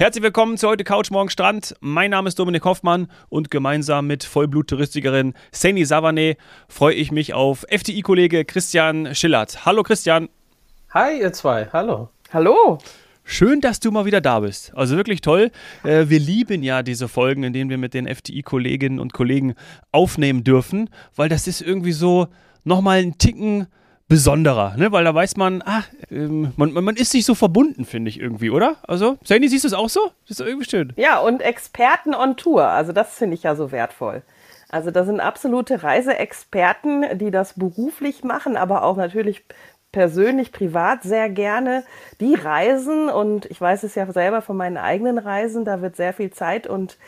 Herzlich willkommen zu heute Couch Morgen Strand. Mein Name ist Dominik Hoffmann und gemeinsam mit Vollblut-Touristikerin Sani Savane freue ich mich auf FTI-Kollege Christian Schillert. Hallo Christian. Hi ihr zwei, hallo. Hallo. Schön, dass du mal wieder da bist. Also wirklich toll. Äh, wir lieben ja diese Folgen, in denen wir mit den FTI-Kolleginnen und Kollegen aufnehmen dürfen, weil das ist irgendwie so nochmal ein Ticken besonderer, ne? weil da weiß man, ach, ähm, man, man ist sich so verbunden, finde ich irgendwie, oder? Also, Sandy, siehst du es auch so? Das ist irgendwie schön. Ja, und Experten on Tour, also das finde ich ja so wertvoll. Also da sind absolute Reiseexperten, die das beruflich machen, aber auch natürlich persönlich, privat sehr gerne. Die reisen und ich weiß es ja selber von meinen eigenen Reisen, da wird sehr viel Zeit und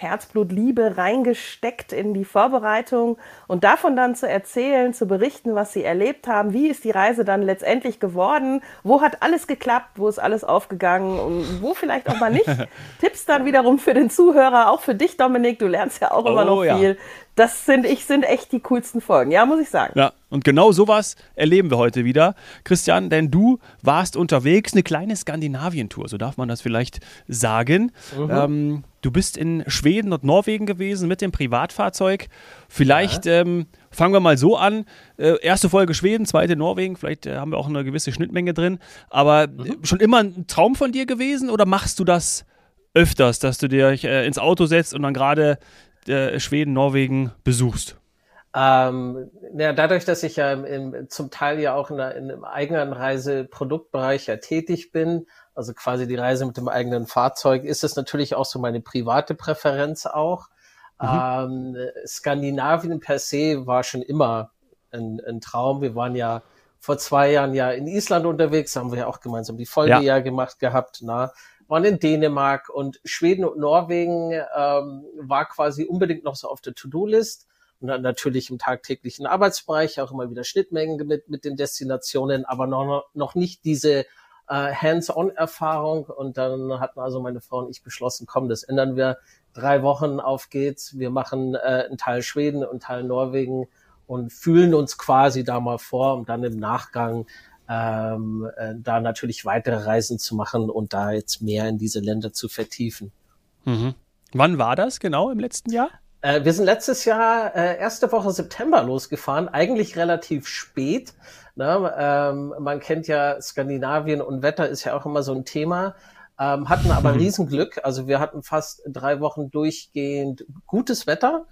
Herzblut, Liebe reingesteckt in die Vorbereitung und davon dann zu erzählen, zu berichten, was sie erlebt haben, wie ist die Reise dann letztendlich geworden, wo hat alles geklappt, wo ist alles aufgegangen und wo vielleicht auch mal nicht. Tipps dann wiederum für den Zuhörer, auch für dich, Dominik, du lernst ja auch immer oh, noch ja. viel. Das sind, ich, sind echt die coolsten Folgen, ja, muss ich sagen. Ja, und genau sowas erleben wir heute wieder, Christian, denn du warst unterwegs, eine kleine Skandinavien-Tour, so darf man das vielleicht sagen. Mhm. Ähm, du bist in Schweden und Norwegen gewesen mit dem Privatfahrzeug. Vielleicht ja. ähm, fangen wir mal so an. Äh, erste Folge Schweden, zweite Norwegen. Vielleicht äh, haben wir auch eine gewisse Schnittmenge drin. Aber mhm. Äh, schon immer ein Traum von dir gewesen oder machst du das öfters, dass du dir äh, ins Auto setzt und dann gerade äh, Schweden, Norwegen besuchst? Ähm, ja, dadurch, dass ich ja im, zum Teil ja auch in, der, in einem eigenen Reiseproduktbereich ja tätig bin, also quasi die Reise mit dem eigenen Fahrzeug, ist es natürlich auch so meine private Präferenz auch. Mhm. Ähm, Skandinavien per se war schon immer ein, ein, Traum. Wir waren ja vor zwei Jahren ja in Island unterwegs, haben wir ja auch gemeinsam die Folge ja, ja gemacht gehabt, na, waren in Dänemark und Schweden und Norwegen ähm, war quasi unbedingt noch so auf der To-Do-List und dann natürlich im tagtäglichen Arbeitsbereich auch immer wieder Schnittmengen mit, mit den Destinationen, aber noch, noch nicht diese äh, Hands-on-Erfahrung. Und dann hatten also meine Frau und ich beschlossen, komm, das ändern wir. Drei Wochen auf geht's. Wir machen äh, einen Teil Schweden und einen Teil Norwegen und fühlen uns quasi da mal vor, um dann im Nachgang ähm, äh, da natürlich weitere Reisen zu machen und da jetzt mehr in diese Länder zu vertiefen. Mhm. Wann war das genau im letzten Jahr? Äh, wir sind letztes Jahr äh, erste Woche September losgefahren, eigentlich relativ spät. Ne? Ähm, man kennt ja Skandinavien und Wetter ist ja auch immer so ein Thema. Ähm, hatten aber Riesenglück. Also wir hatten fast drei Wochen durchgehend gutes Wetter.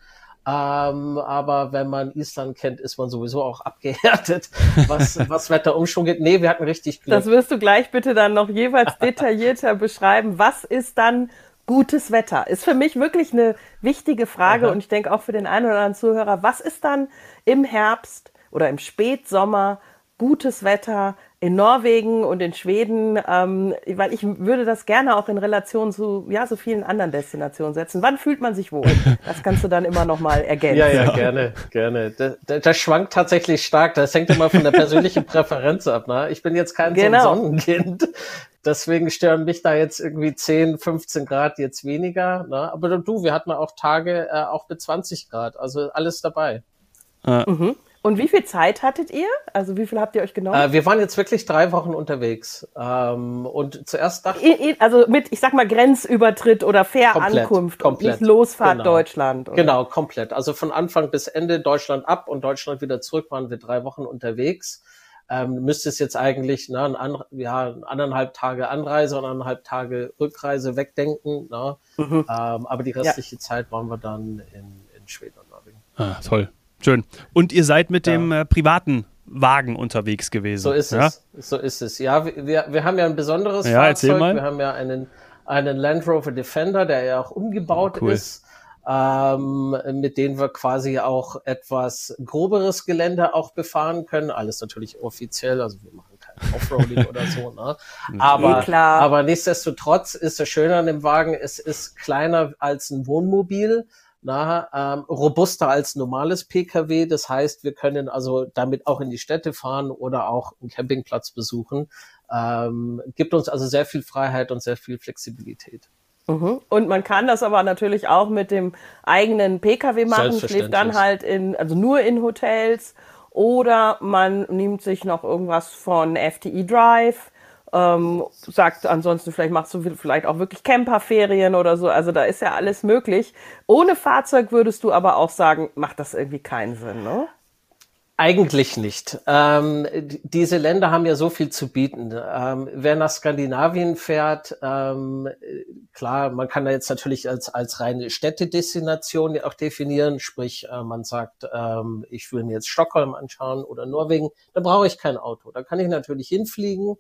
Ähm, aber wenn man Island kennt, ist man sowieso auch abgehärtet, was, was Wetterumschwung geht. Nee, wir hatten richtig Glück. Das wirst du gleich bitte dann noch jeweils detaillierter beschreiben. Was ist dann gutes Wetter? Ist für mich wirklich eine wichtige Frage Aha. und ich denke auch für den einen oder anderen Zuhörer, was ist dann im Herbst oder im Spätsommer gutes Wetter in Norwegen und in Schweden, ähm, weil ich würde das gerne auch in Relation zu ja so vielen anderen Destinationen setzen. Wann fühlt man sich wohl? Das kannst du dann immer noch mal ergänzen. Ja, ja, gerne, gerne. Das, das schwankt tatsächlich stark. Das hängt immer von der persönlichen Präferenz ab. Ne? Ich bin jetzt kein genau. so Sonnenkind. Deswegen stören mich da jetzt irgendwie 10, 15 Grad jetzt weniger. Ne? Aber du, wir hatten auch Tage äh, auch mit 20 Grad. Also alles dabei. Äh. Mhm. Und wie viel Zeit hattet ihr? Also wie viel habt ihr euch genommen? Äh, wir waren jetzt wirklich drei Wochen unterwegs. Ähm, und zuerst dachte ich. Also mit, ich sag mal, Grenzübertritt oder Fährankunft komplett, und nicht Losfahrt genau. Deutschland. Oder? Genau, komplett. Also von Anfang bis Ende Deutschland ab und Deutschland wieder zurück waren wir drei Wochen unterwegs. Ähm, müsste es jetzt eigentlich ne, ein, ja, anderthalb Tage Anreise und anderthalb Tage Rückreise wegdenken. Ne? Mhm. Ähm, aber die restliche ja. Zeit waren wir dann in, in Schweden und Norwegen. Ah, toll. Schön. Und ihr seid mit ja. dem äh, privaten Wagen unterwegs gewesen. So ist ja? es. So ist es. Ja, wir, wir haben ja ein besonderes ja, Fahrzeug. Wir haben ja einen, einen Land Rover Defender, der ja auch umgebaut oh, cool. ist, ähm, mit dem wir quasi auch etwas groberes Gelände auch befahren können. Alles natürlich offiziell, also wir machen kein Offroading oder so. Ne? Aber, eh aber nichtsdestotrotz ist das Schöne an dem Wagen, es ist kleiner als ein Wohnmobil na, ähm, robuster als normales Pkw. Das heißt, wir können also damit auch in die Städte fahren oder auch einen Campingplatz besuchen. Ähm, gibt uns also sehr viel Freiheit und sehr viel Flexibilität. Mhm. Und man kann das aber natürlich auch mit dem eigenen Pkw machen, schläft dann halt in, also nur in Hotels oder man nimmt sich noch irgendwas von FTE Drive Ähm, sagt ansonsten, vielleicht machst du vielleicht auch wirklich Camperferien oder so. Also da ist ja alles möglich. Ohne Fahrzeug würdest du aber auch sagen, macht das irgendwie keinen Sinn, ne? Eigentlich nicht. Ähm, diese Länder haben ja so viel zu bieten. Ähm, wer nach Skandinavien fährt, ähm, klar, man kann da jetzt natürlich als, als reine Städtedestination auch definieren, sprich, äh, man sagt, ähm, ich will mir jetzt Stockholm anschauen oder Norwegen, da brauche ich kein Auto. Da kann ich natürlich hinfliegen.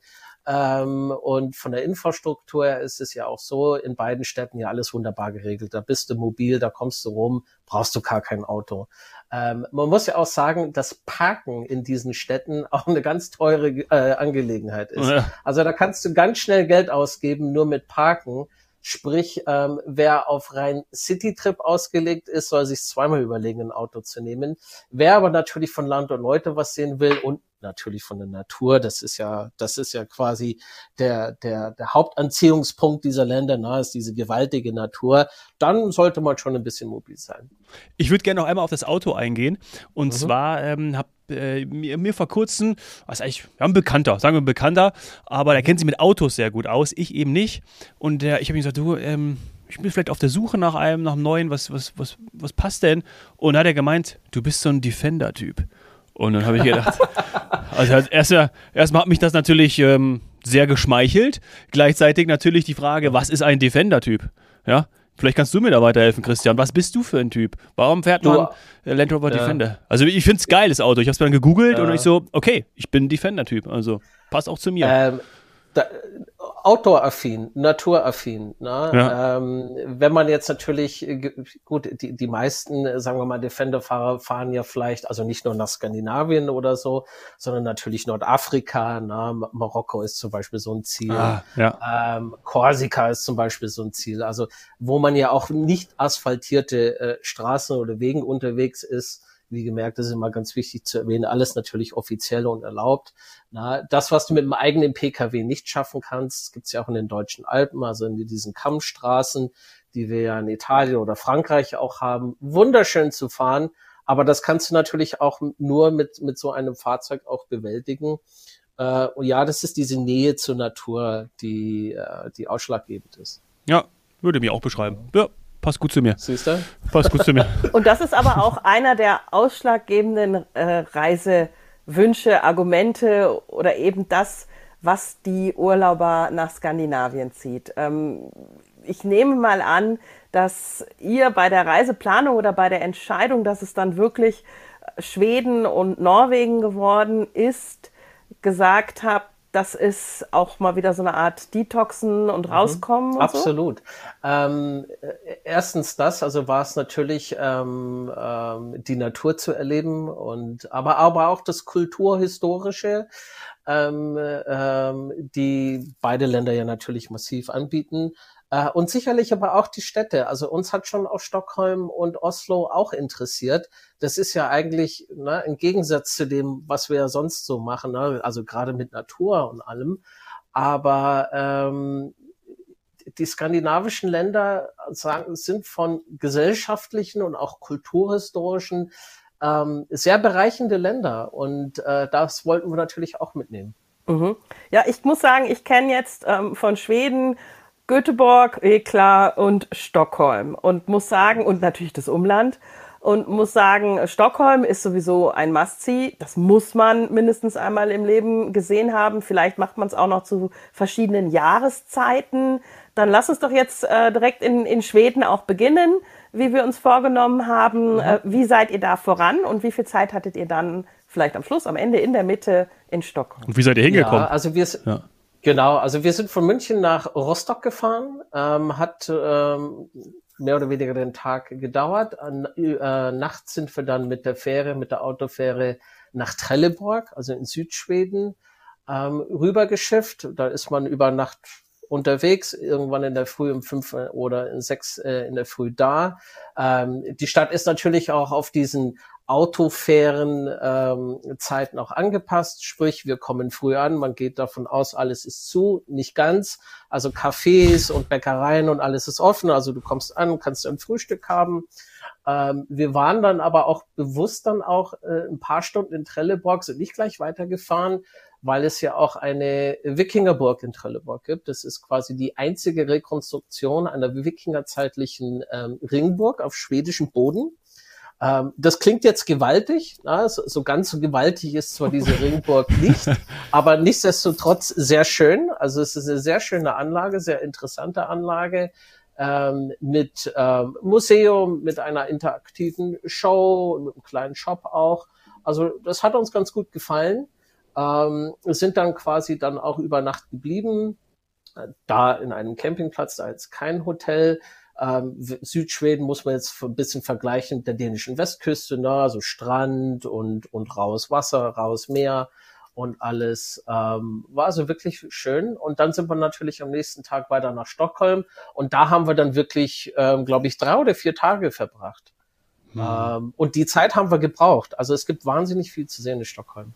Ähm, und von der Infrastruktur her ist es ja auch so, in beiden Städten ja alles wunderbar geregelt. Da bist du mobil, da kommst du rum, brauchst du gar kein Auto. Ähm, man muss ja auch sagen, dass Parken in diesen Städten auch eine ganz teure äh, Angelegenheit ist. Ja. Also da kannst du ganz schnell Geld ausgeben, nur mit Parken. Sprich, ähm, wer auf rein City-Trip ausgelegt ist, soll sich zweimal überlegen, ein Auto zu nehmen. Wer aber natürlich von Land und Leute was sehen will und natürlich von der Natur, das ist ja, das ist ja quasi der, der, der Hauptanziehungspunkt dieser Länder, na, ist diese gewaltige Natur, dann sollte man schon ein bisschen mobil sein. Ich würde gerne noch einmal auf das Auto eingehen. Und mhm. zwar ähm, habe äh, mir, mir, vor kurzem, was eigentlich, ja, ein Bekannter, sagen wir ein Bekannter, aber der kennt sich mit Autos sehr gut aus, ich eben nicht. Und äh, ich habe ihm gesagt, du, ähm, ich bin vielleicht auf der Suche nach einem, nach einem neuen, was, was, was, was passt denn? Und dann hat er gemeint, du bist so ein Defender-Typ. Und dann habe ich gedacht, also erstmal erst hat mich das natürlich ähm, sehr geschmeichelt. Gleichzeitig natürlich die Frage, was ist ein Defender-Typ? Ja, Vielleicht kannst du mir da weiterhelfen, Christian. Was bist du für ein Typ? Warum fährt man du, Land Rover ja. Defender? Also ich finde es geiles Auto. Ich habe es dann gegoogelt ja. und ich so, okay, ich bin Defender-Typ. Also passt auch zu mir. Ähm, da, outdoor-affin, naturaffin. Ne? Ja. Ähm, wenn man jetzt natürlich, äh, gut, die, die meisten, äh, sagen wir mal, Defender-Fahrer fahren ja vielleicht, also nicht nur nach Skandinavien oder so, sondern natürlich Nordafrika. Ne? Marokko ist zum Beispiel so ein Ziel. Ah, ja. ähm, Korsika ist zum Beispiel so ein Ziel. Also wo man ja auch nicht asphaltierte äh, Straßen oder Wegen unterwegs ist, wie gemerkt, das ist immer ganz wichtig zu erwähnen, alles natürlich offiziell und erlaubt. Na, das, was du mit dem eigenen Pkw nicht schaffen kannst, gibt's ja auch in den deutschen Alpen, also in diesen Kammstraßen, die wir ja in Italien oder Frankreich auch haben, wunderschön zu fahren. Aber das kannst du natürlich auch nur mit, mit so einem Fahrzeug auch bewältigen. Äh, und ja, das ist diese Nähe zur Natur, die, äh, die ausschlaggebend ist. Ja, würde mir auch beschreiben. Ja, passt gut zu mir. Siehst du? Passt gut zu mir. Und das ist aber auch einer der ausschlaggebenden äh, Reisewünsche, Argumente oder eben das, was die Urlauber nach Skandinavien zieht. Ähm, ich nehme mal an, dass ihr bei der Reiseplanung oder bei der Entscheidung, dass es dann wirklich Schweden und Norwegen geworden ist, gesagt habt, das ist auch mal wieder so eine Art Detoxen und mhm. rauskommen. Und Absolut. So? Ähm, erstens das, also war es natürlich ähm, ähm, die Natur zu erleben und aber aber auch das kulturhistorische, ähm, ähm, die beide Länder ja natürlich massiv anbieten. Äh, und sicherlich aber auch die Städte. Also uns hat schon auch Stockholm und Oslo auch interessiert. Das ist ja eigentlich ne, im Gegensatz zu dem, was wir ja sonst so machen, ne? also gerade mit Natur und allem. Aber ähm, die skandinavischen Länder sagen, sind von gesellschaftlichen und auch kulturhistorischen ähm, sehr bereichende Länder und äh, das wollten wir natürlich auch mitnehmen. Mhm. Ja, ich muss sagen, ich kenne jetzt ähm, von Schweden Göteborg, eh klar, und Stockholm. Und muss sagen, und natürlich das Umland. Und muss sagen, Stockholm ist sowieso ein Must-See. Das muss man mindestens einmal im Leben gesehen haben. Vielleicht macht man es auch noch zu verschiedenen Jahreszeiten. Dann lass uns doch jetzt äh, direkt in, in Schweden auch beginnen, wie wir uns vorgenommen haben. Mhm. Äh, wie seid ihr da voran und wie viel Zeit hattet ihr dann vielleicht am Schluss, am Ende, in der Mitte in Stockholm? Und wie seid ihr hingekommen? Ja, also wir, ja. Genau, also wir sind von München nach Rostock gefahren, ähm, hat ähm, mehr oder weniger den Tag gedauert. Äh, nachts sind wir dann mit der Fähre, mit der Autofähre nach Trelleborg, also in Südschweden, ähm, rübergeschifft. Da ist man über Nacht unterwegs, irgendwann in der Früh um fünf oder in sechs äh, in der Früh da. Ähm, die Stadt ist natürlich auch auf diesen autofairen ähm, Zeiten auch angepasst. Sprich, wir kommen früh an, man geht davon aus, alles ist zu, nicht ganz. Also Cafés und Bäckereien und alles ist offen. Also du kommst an, kannst ein Frühstück haben. Ähm, wir waren dann aber auch bewusst dann auch äh, ein paar Stunden in Trelleborg, sind nicht gleich weitergefahren, weil es ja auch eine Wikingerburg in Trelleborg gibt. Das ist quasi die einzige Rekonstruktion einer wikingerzeitlichen ähm, Ringburg auf schwedischem Boden. Ähm, das klingt jetzt gewaltig, na, so, so, ganz so gewaltig ist zwar diese Ringburg nicht, aber nichtsdestotrotz sehr schön. Also es ist eine sehr schöne Anlage, sehr interessante Anlage ähm, mit ähm, Museum, mit einer interaktiven Show, mit einem kleinen Shop auch. Also das hat uns ganz gut gefallen. Ähm, sind dann quasi dann auch über Nacht geblieben, äh, da in einem Campingplatz, da jetzt kein Hotel. Ähm, Südschweden muss man jetzt ein bisschen vergleichen mit der dänischen Westküste, ne? also Strand und, und raues Wasser, raues Meer und alles. Ähm, war also wirklich schön. Und dann sind wir natürlich am nächsten Tag weiter nach Stockholm und da haben wir dann wirklich, ähm, glaube ich, drei oder vier Tage verbracht. Mhm. Ähm, und die Zeit haben wir gebraucht. Also es gibt wahnsinnig viel zu sehen in Stockholm.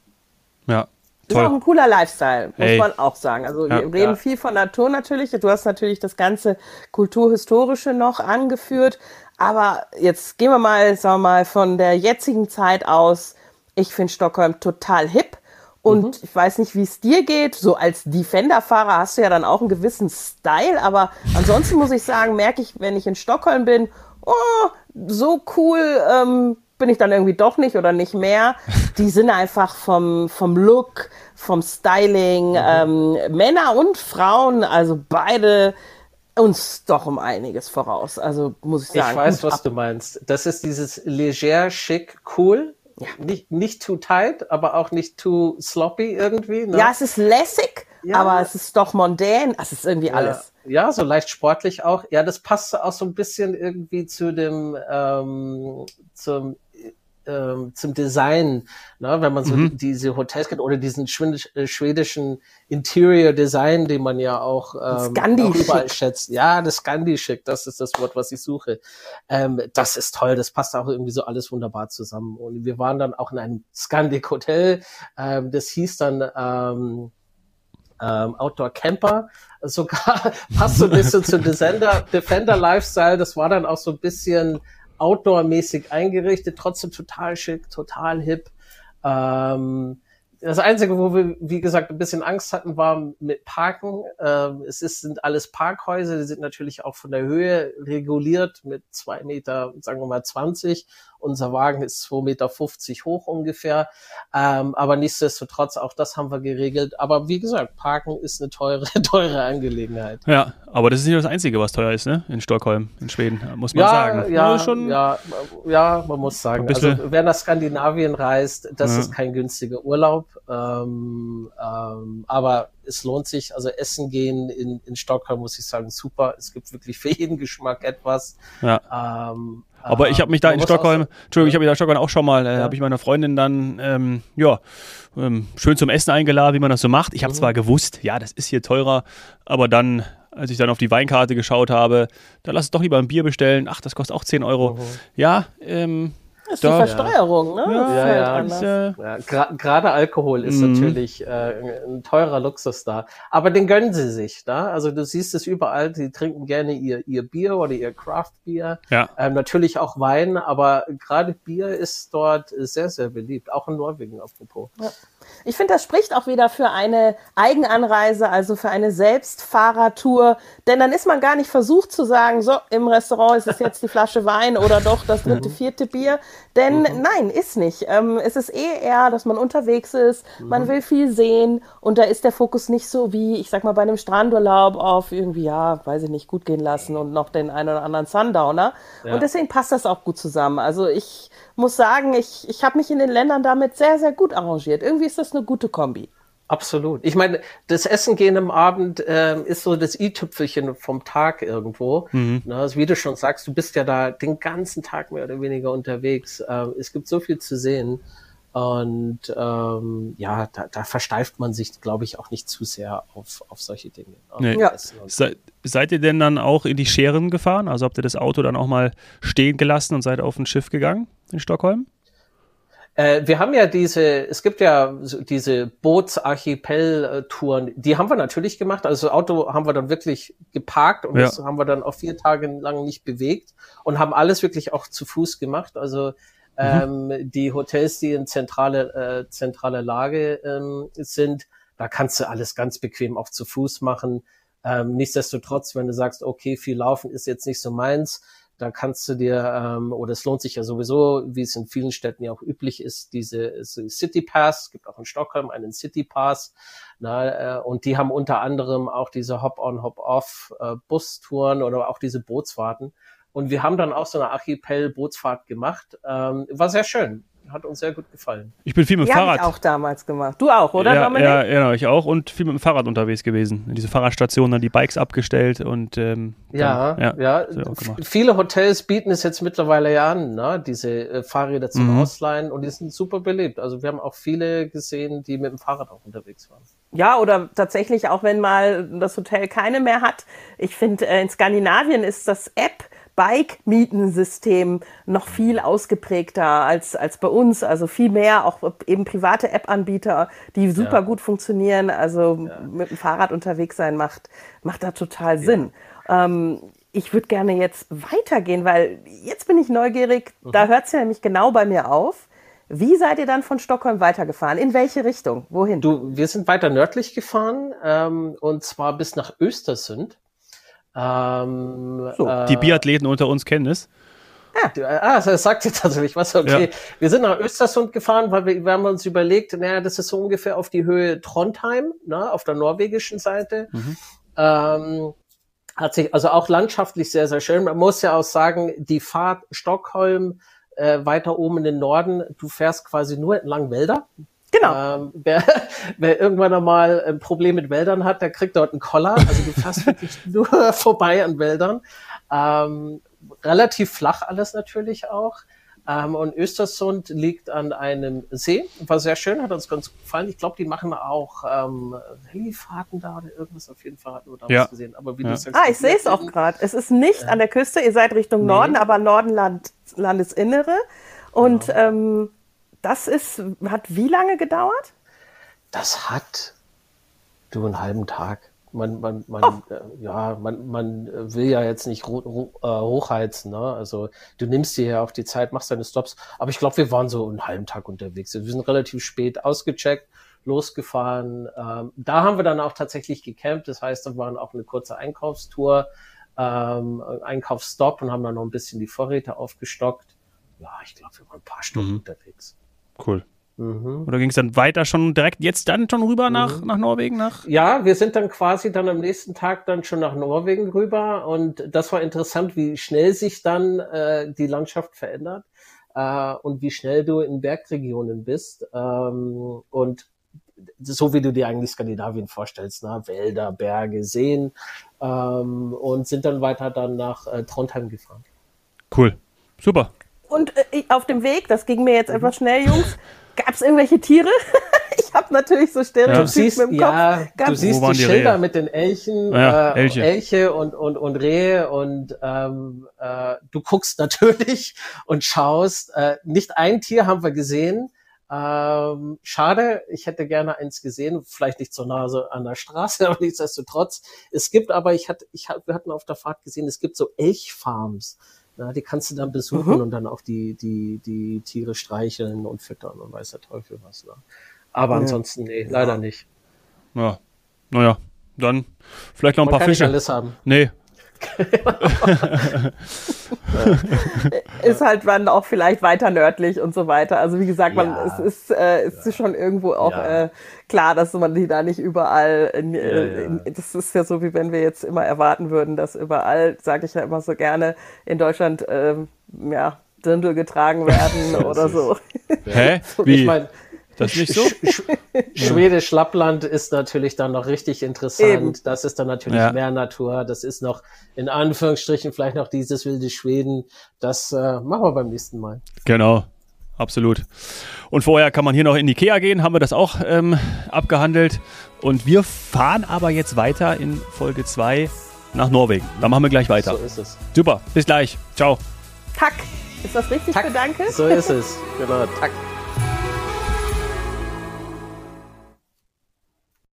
Ja. Ist auch ein cooler Lifestyle, muss hey. man auch sagen. Also ja, wir reden ja. viel von Natur natürlich. Du hast natürlich das ganze Kulturhistorische noch angeführt. Aber jetzt gehen wir mal, sagen wir mal, von der jetzigen Zeit aus. Ich finde Stockholm total hip. Und mhm. ich weiß nicht, wie es dir geht. So als Defender-Fahrer hast du ja dann auch einen gewissen Style. Aber ansonsten muss ich sagen, merke ich, wenn ich in Stockholm bin, oh, so cool ähm, bin ich dann irgendwie doch nicht oder nicht mehr. Die sind einfach vom, vom Look, vom Styling, mhm. ähm, Männer und Frauen, also beide uns doch um einiges voraus. Also muss ich sagen. Ich weiß, was ab. du meinst. Das ist dieses leger, schick, cool. Ja. Nicht, nicht too tight, aber auch nicht too sloppy irgendwie. Ne? Ja, es ist lässig, ja. aber es ist doch mondän. Es ist irgendwie ja. alles. Ja, so leicht sportlich auch. Ja, das passt auch so ein bisschen irgendwie zu dem ähm, zum ähm, zum Design, ne? wenn man so mhm. diese Hotels kennt oder diesen äh, schwedischen Interior Design, den man ja auch, ähm, auch überall schätzt. Ja, das Scandi-Schick, das ist das Wort, was ich suche. Ähm, das ist toll, das passt auch irgendwie so alles wunderbar zusammen. Und wir waren dann auch in einem Scandic Hotel, ähm, das hieß dann ähm, ähm, Outdoor Camper. Sogar passt so ein bisschen zum Defender, Defender Lifestyle. Das war dann auch so ein bisschen outdoor-mäßig eingerichtet, trotzdem total schick, total hip. Ähm, das Einzige, wo wir, wie gesagt, ein bisschen Angst hatten, war mit Parken. Ähm, es ist, sind alles Parkhäuser, die sind natürlich auch von der Höhe reguliert mit zwei Meter, sagen wir mal 20. Unser Wagen ist 2,50 Meter hoch ungefähr. Ähm, aber nichtsdestotrotz, auch das haben wir geregelt. Aber wie gesagt, Parken ist eine teure, teure Angelegenheit. Ja, aber das ist nicht das Einzige, was teuer ist, ne? In Stockholm, in Schweden, muss man ja, sagen. Ja, schon ja, ja, man muss sagen. Also wer nach Skandinavien reist, das ja. ist kein günstiger Urlaub. Ähm, ähm, aber es lohnt sich. Also essen gehen in, in Stockholm, muss ich sagen, super. Es gibt wirklich für jeden Geschmack etwas. Ja. Ähm, aber ich habe mich da in Stockholm, Entschuldigung, ich habe mich da in Stockholm auch schon mal, äh, habe ich meiner Freundin dann, ähm, ja, ähm, schön zum Essen eingeladen, wie man das so macht. Ich habe mhm. zwar gewusst, ja, das ist hier teurer, aber dann, als ich dann auf die Weinkarte geschaut habe, da lass es doch lieber ein Bier bestellen. Ach, das kostet auch 10 Euro. Mhm. Ja, ähm, das ist die Versteuerung, ne? Ja, ja, ja. ja Gerade Alkohol ist mhm. natürlich äh, ein teurer Luxus da. Aber den gönnen sie sich, da. Also du siehst es überall, sie trinken gerne ihr, ihr Bier oder ihr Craft-Bier. Ja. Ähm, natürlich auch Wein, aber gerade Bier ist dort sehr, sehr beliebt. Auch in Norwegen, apropos. Ja. Ich finde, das spricht auch wieder für eine Eigenanreise, also für eine Selbstfahrertour. Denn dann ist man gar nicht versucht zu sagen, so, im Restaurant ist es jetzt die Flasche Wein oder doch das dritte, mhm. vierte Bier. Denn mhm. nein, ist nicht. Ähm, es ist eh eher, dass man unterwegs ist, mhm. man will viel sehen und da ist der Fokus nicht so wie, ich sag mal, bei einem Strandurlaub auf irgendwie, ja, weiß ich nicht, gut gehen lassen und noch den einen oder anderen Sundowner. Ja. Und deswegen passt das auch gut zusammen. Also ich muss sagen, ich, ich habe mich in den Ländern damit sehr, sehr gut arrangiert. Irgendwie ist das eine gute Kombi. Absolut. Ich meine, das Essen gehen am Abend äh, ist so das i-Tüpfelchen vom Tag irgendwo. Mhm. Na, also wie du schon sagst, du bist ja da den ganzen Tag mehr oder weniger unterwegs. Äh, es gibt so viel zu sehen. Und ähm, ja, da, da versteift man sich, glaube ich, auch nicht zu sehr auf, auf solche Dinge. Nee. Ja. Se, seid ihr denn dann auch in die Scheren gefahren? Also habt ihr das Auto dann auch mal stehen gelassen und seid auf ein Schiff gegangen in Stockholm? Äh, wir haben ja diese, es gibt ja so diese Bootsarchipel-Touren, die haben wir natürlich gemacht. Also das Auto haben wir dann wirklich geparkt und ja. das haben wir dann auch vier Tage lang nicht bewegt und haben alles wirklich auch zu Fuß gemacht. Also Mhm. Ähm, die Hotels, die in zentrale, äh, zentrale Lage ähm, sind, da kannst du alles ganz bequem auch zu Fuß machen. Ähm, nichtsdestotrotz, wenn du sagst, okay, viel Laufen ist jetzt nicht so meins, da kannst du dir, ähm, oder es lohnt sich ja sowieso, wie es in vielen Städten ja auch üblich ist, diese City Pass, gibt auch in Stockholm einen City Pass, na, äh, und die haben unter anderem auch diese Hop-on, Hop-off äh, Bustouren oder auch diese Bootsfahrten. Und wir haben dann auch so eine Archipel-Bootsfahrt gemacht. Ähm, war sehr schön hat uns sehr gut gefallen. Ich bin viel mit dem Fahrrad. Ich auch damals gemacht. Du auch, oder ja, Dominik? Ja, genau, ich auch und viel mit dem Fahrrad unterwegs gewesen. In diese Fahrradstation dann die Bikes abgestellt und ähm, ja, dann, ja, ja. Viele Hotels bieten es jetzt mittlerweile ja an, ne? diese äh, Fahrräder zum mhm. Ausleihen und die sind super beliebt. Also wir haben auch viele gesehen, die mit dem Fahrrad auch unterwegs waren. Ja, oder tatsächlich auch wenn mal das Hotel keine mehr hat. Ich finde, äh, in Skandinavien ist das App Bike-Mietensystem noch viel ausgeprägter als, als bei uns. Also viel mehr auch eben private App-Anbieter, die super ja. gut funktionieren. Also ja. mit dem Fahrrad unterwegs sein macht, macht da total Sinn. Ja. Ähm, ich würde gerne jetzt weitergehen, weil jetzt bin ich neugierig. Mhm. Da hört es ja nämlich genau bei mir auf. Wie seid ihr dann von Stockholm weitergefahren? In welche Richtung? Wohin? Du, wir sind weiter nördlich gefahren ähm, und zwar bis nach Östersund. Ähm, so, äh, die Biathleten unter uns kennen es. Ja. Ah, das sagt jetzt tatsächlich was. Okay. Ja. Wir sind nach Östersund gefahren, weil wir, wir haben uns überlegt, naja, das ist so ungefähr auf die Höhe Trondheim, ne, auf der norwegischen Seite. Mhm. Ähm, hat sich also auch landschaftlich sehr, sehr schön. Man muss ja auch sagen, die Fahrt Stockholm äh, weiter oben in den Norden, du fährst quasi nur entlang Wälder. Genau. Ähm, wer, wer irgendwann einmal ein Problem mit Wäldern hat, der kriegt dort einen Koller. Also du fährst wirklich nur vorbei an Wäldern. Ähm, relativ flach alles natürlich auch. Ähm, und Östersund liegt an einem See. War sehr schön, hat uns ganz gefallen. Ich glaube, die machen auch ähm, Helifahrten da oder irgendwas. Auf jeden Fall hatten wir damals ja. gesehen. Aber wie ja. du sagst, ah, ich sehe es auch gerade. Es ist nicht äh, an der Küste. Ihr seid Richtung nee. Norden, aber Norden Land, Landesinnere. Und genau. ähm, das ist, hat wie lange gedauert? Das hat du einen halben Tag. Man, man, man, oh. äh, ja, man, man will ja jetzt nicht äh, hochheizen, ne? Also du nimmst dir ja auch die Zeit, machst deine Stops. Aber ich glaube, wir waren so einen halben Tag unterwegs. Wir sind relativ spät ausgecheckt, losgefahren. Ähm, da haben wir dann auch tatsächlich gecampt. Das heißt, da waren auch eine kurze Einkaufstour, ähm, Einkaufsstop und haben dann noch ein bisschen die Vorräte aufgestockt. Ja, ich glaube, wir waren ein paar Stunden mhm. unterwegs. Cool. Mhm. Oder ging es dann weiter schon direkt jetzt dann schon rüber mhm. nach, nach Norwegen? Nach? Ja, wir sind dann quasi dann am nächsten Tag dann schon nach Norwegen rüber und das war interessant, wie schnell sich dann äh, die Landschaft verändert äh, und wie schnell du in Bergregionen bist ähm, und so wie du dir eigentlich Skandinavien vorstellst, ne? Wälder, Berge, Seen ähm, und sind dann weiter dann nach äh, Trondheim gefahren. Cool, super. Und äh, auf dem Weg, das ging mir jetzt mhm. etwas schnell, Jungs, gab es irgendwelche Tiere? ich habe natürlich so Stereotypen ja. siehst, im Kopf. Ja, du siehst die, die Schilder mit den Elchen, ja, äh, Elche. Elche und, und, und Rehe und ähm, äh, du guckst natürlich und schaust. Äh, nicht ein Tier haben wir gesehen. Ähm, schade, ich hätte gerne eins gesehen, vielleicht nicht so nah so an der Straße, aber nichtsdestotrotz. Es gibt aber, ich hatte, ich hab, wir hatten auf der Fahrt gesehen, es gibt so Elchfarms. Ja, die kannst du dann besuchen mhm. und dann auch die, die, die Tiere streicheln und füttern und weiß der Teufel was. Ne? Aber ja. ansonsten, nee, leider ja. nicht. Ja, naja, dann vielleicht noch ein Man paar kann Fische. Nicht alles haben. Nee, ist halt dann auch vielleicht weiter nördlich und so weiter. Also wie gesagt, man, ja. es ist, äh, es ist schon irgendwo auch ja. äh, klar, dass man die da nicht überall, in, äh, in, das ist ja so, wie wenn wir jetzt immer erwarten würden, dass überall, sage ich ja immer so gerne, in Deutschland, ähm, ja, Dirndl getragen werden oder so. Hä? Wie? Ich mein, das ist nicht so? Sch Schwedisch Lappland ist natürlich dann noch richtig interessant. Eben. Das ist dann natürlich ja. mehr Natur. Das ist noch in Anführungsstrichen vielleicht noch dieses wilde Schweden. Das äh, machen wir beim nächsten Mal. Genau. Absolut. Und vorher kann man hier noch in Ikea gehen, haben wir das auch ähm, abgehandelt. Und wir fahren aber jetzt weiter in Folge 2 nach Norwegen. Da machen wir gleich weiter. So ist es. Super, bis gleich. Ciao. Tack. Ist das richtig Tack. für Danke? So ist es. Genau, Tack.